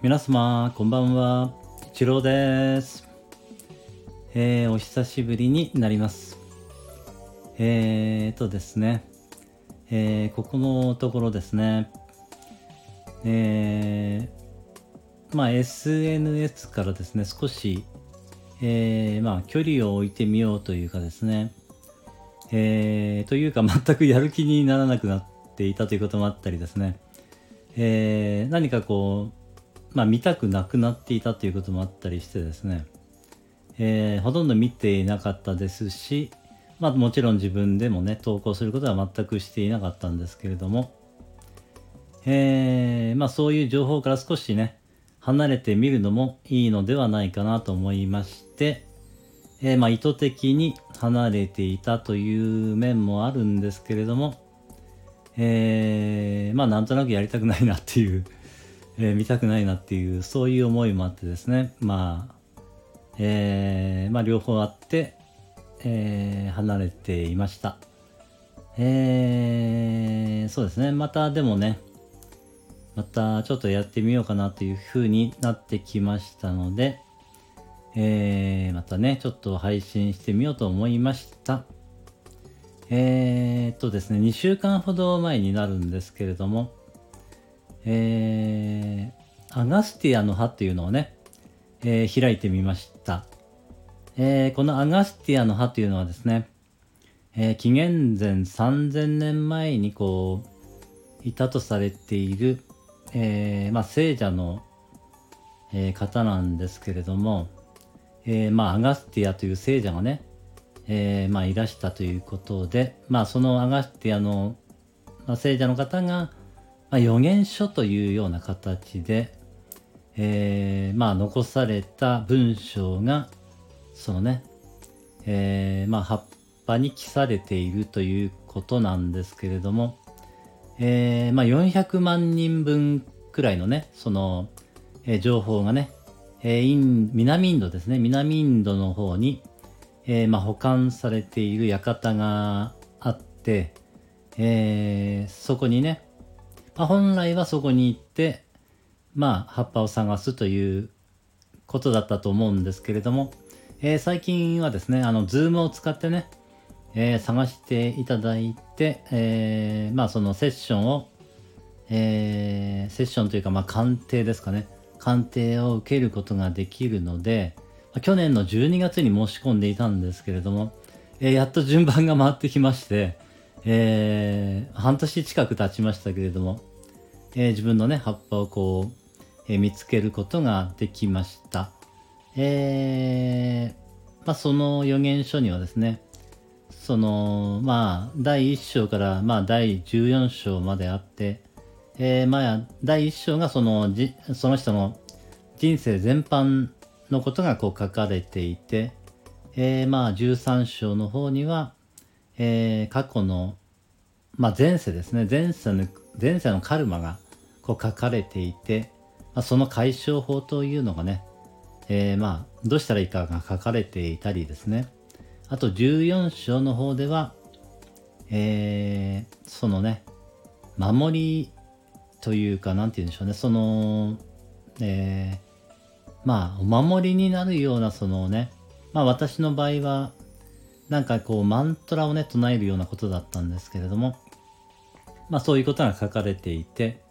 皆様、こんばんは。一郎です。えー、お久しぶりになります。えーとですね、えー、ここのところですね、えー、まあ SNS からですね、少し、えー、まあ距離を置いてみようというかですね、えー、というか全くやる気にならなくなっていたということもあったりですね、えー、何かこう、まあ、見たくなくなっていたということもあったりしてですね、えー、ほとんど見ていなかったですし、まあ、もちろん自分でもね投稿することは全くしていなかったんですけれども、えー、まあ、そういう情報から少しね離れてみるのもいいのではないかなと思いまして、えー、まあ、意図的に離れていたという面もあるんですけれども、えー、まあなんとなくやりたくないなっていう、えー、見たくないなっていうそういう思いもあってですね。まあ、えー、まあ両方あって、えー、離れていました。えー、そうですね。またでもねまたちょっとやってみようかなというふうになってきましたので、えー、またね、ちょっと配信してみようと思いました。えー、っとですね、2週間ほど前になるんですけれども、えー、アガスティアの葉というのをね、えー、開いてみました。えー、このアガスティアの葉というのはですね、えー、紀元前3000年前にこう、いたとされている、えー、まあ、聖者の、えー、方なんですけれども、えー、まあ、アガスティアという聖者がね、えー、まあ、いらしたということで、まあ、そのアガスティアの、まあ、聖者の方が、まあ、予言書というような形で、えー、まあ、残された文章が、そのね、えー、まあ、葉っぱに記されているということなんですけれども、えー、まあ、400万人分くらいのね、その、えー、情報がね、えー、イン南インドですね、南インドの方に、えー、まあ、保管されている館があって、えー、そこにね、まあ、本来はそこに行って、まあ、葉っぱを探すということだったと思うんですけれども、えー、最近はですね、あの、 Zoom を使ってね、えー、探していただいて、えー、まあ、そのセッションを、え、セッションというか、まあ、鑑定ですかね、鑑定を受けることができるので、去年の12月に申し込んでいたんですけれども、え、やっと順番が回ってきまして、えー、半年近く経ちましたけれども、えー、自分のね、葉っぱをこう、えー、見つけることができました。えー、まあ、その予言書にはですね、その、まあ、第1章から、まあ、第14章まであって、えー、まあ、第1章がその、じその人の人生全般のことがこう書かれていて、えー、まあ13章の方には、えー、過去の、まあ、前世ですね。前世の前世のカルマがこう書かれていて、まあ、その解消法というのがね、えー、まあどうしたらいいかが書かれていたりですね。あと14章の方では、えー、そのね守りというか何て言うんでしょうね。その、えー、まあ、お守りになるような、そのね、まあ私の場合は、なんかこう、マントラをね、唱えるようなことだったんですけれども、まあそういうことが書かれていて、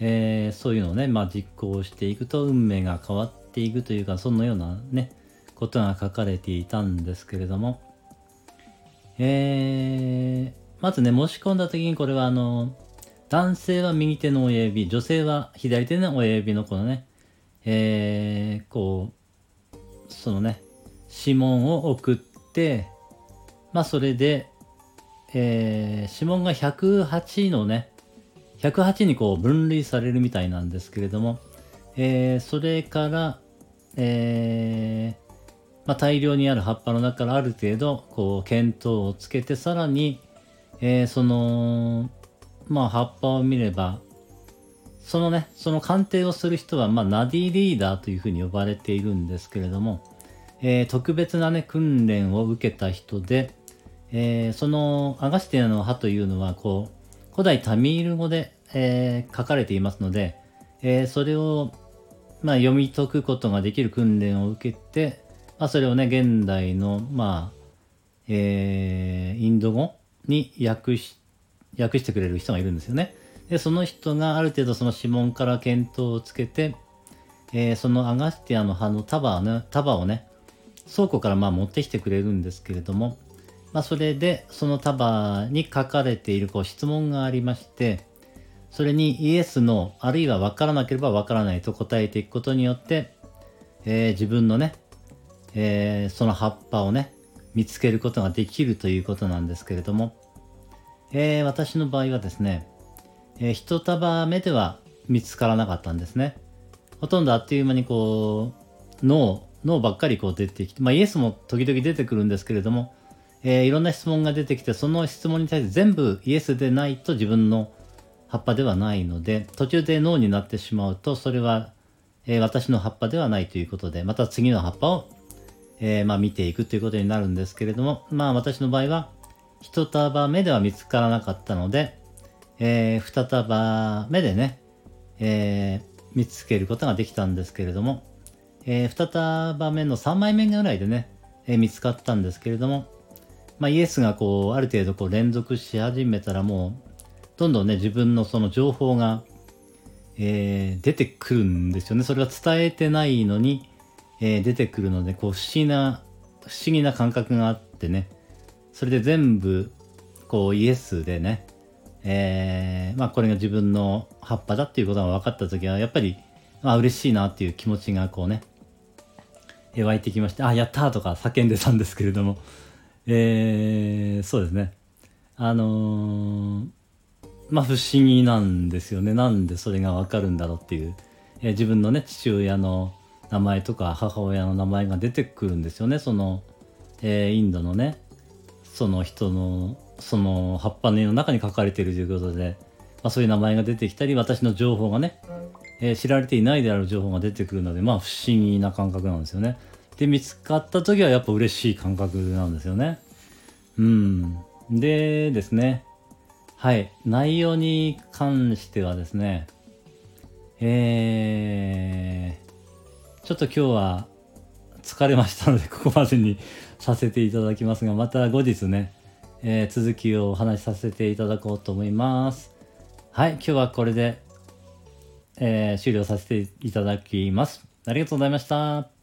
えー、そういうのをね、まあ実行していくと運命が変わっていくというか、そのようなね、ことが書かれていたんですけれども、えー、まずね、申し込んだ時にこれはあの、男性は右手の親指、女性は左手の親指のこのね、えー、こう、そのね、指紋を送って、まあそれで、えー、指紋が108のね、108にこう分類されるみたいなんですけれども、えー、それから、えー、まあ、大量にある葉っぱの中からある程度、こう、見当をつけて、さらに、えー、その、まあ、葉っぱを見れば、そのね、その鑑定をする人は、まあ、ナディリーダーというふうに呼ばれているんですけれども、えー、特別なね、訓練を受けた人で、えー、そのアガスティアの葉というのは、こう、古代タミール語で、えー、書かれていますので、えそれを、まあ、読み解くことができる訓練を受けて、まあ、それをね、現代の、まあ、え、インド語に訳し、訳してくれる人がいるんですよね。で、その人がある程度その指紋から見当をつけて、え、そのアガスティアの葉の束をね、束をね、倉庫からまあ持ってきてくれるんですけれども、まあ、それでその束に書かれているこう質問がありまして、それにイエスの、あるいは分からなければ分からないと答えていくことによって、えー、自分のね、えー、その葉っぱをね、見つけることができるということなんですけれども、えー、私の場合はですね、えー、一束目では見つからなかったんですね。ほとんどあっという間にこう、脳、脳ばっかりこう出てきて、まあイエスも時々出てくるんですけれども、えー、いろんな質問が出てきて、その質問に対して全部イエスでないと自分の葉っぱではないので、途中で脳になってしまうと、それは、えー、私の葉っぱではないということで、また次の葉っぱを、えー、まあ、見ていくということになるんですけれども、まあ私の場合は、一束目では見つからなかったので、えー、二束目でね、え、見つけることができたんですけれども、えー、二束目の3枚目ぐらいでね、え、見つかったんですけれども、まあ、イエスがこう、ある程度こう連続し始めたらもう、どんどんね、自分のその情報が、えー、出てくるんですよね。それは伝えてないのに、えー、出てくるので、こう、不思議な、不思議な感覚があってね、それで全部、こう、イエスでね、えー、まあ、これが自分の葉っぱだっていうことが分かった時は、やっぱり、まあ、嬉しいなっていう気持ちがこうね、湧いてきまして、あ、やったーとか叫んでたんですけれども、えー、そうですね。あのーまあ不思議なんですよね。なんでそれがわかるんだろうっていう、えー、自分のね、父親の名前とか母親の名前が出てくるんですよね。その、えー、インドのね、その人の、その葉っぱの絵の中に書かれているということで、まあ、そういう名前が出てきたり、私の情報がね、えー、知られていないである情報が出てくるので、まあ不思議な感覚なんですよね。で、見つかった時はやっぱ嬉しい感覚なんですよね。うん。でですね、はい。内容に関してはですね、えー、ちょっと今日は疲れましたので、ここまでにさせていただきますが、また後日ね、えー、続きをお話しさせていただこうと思います。はい。今日はこれで、えー、終了させていただきます。ありがとうございました。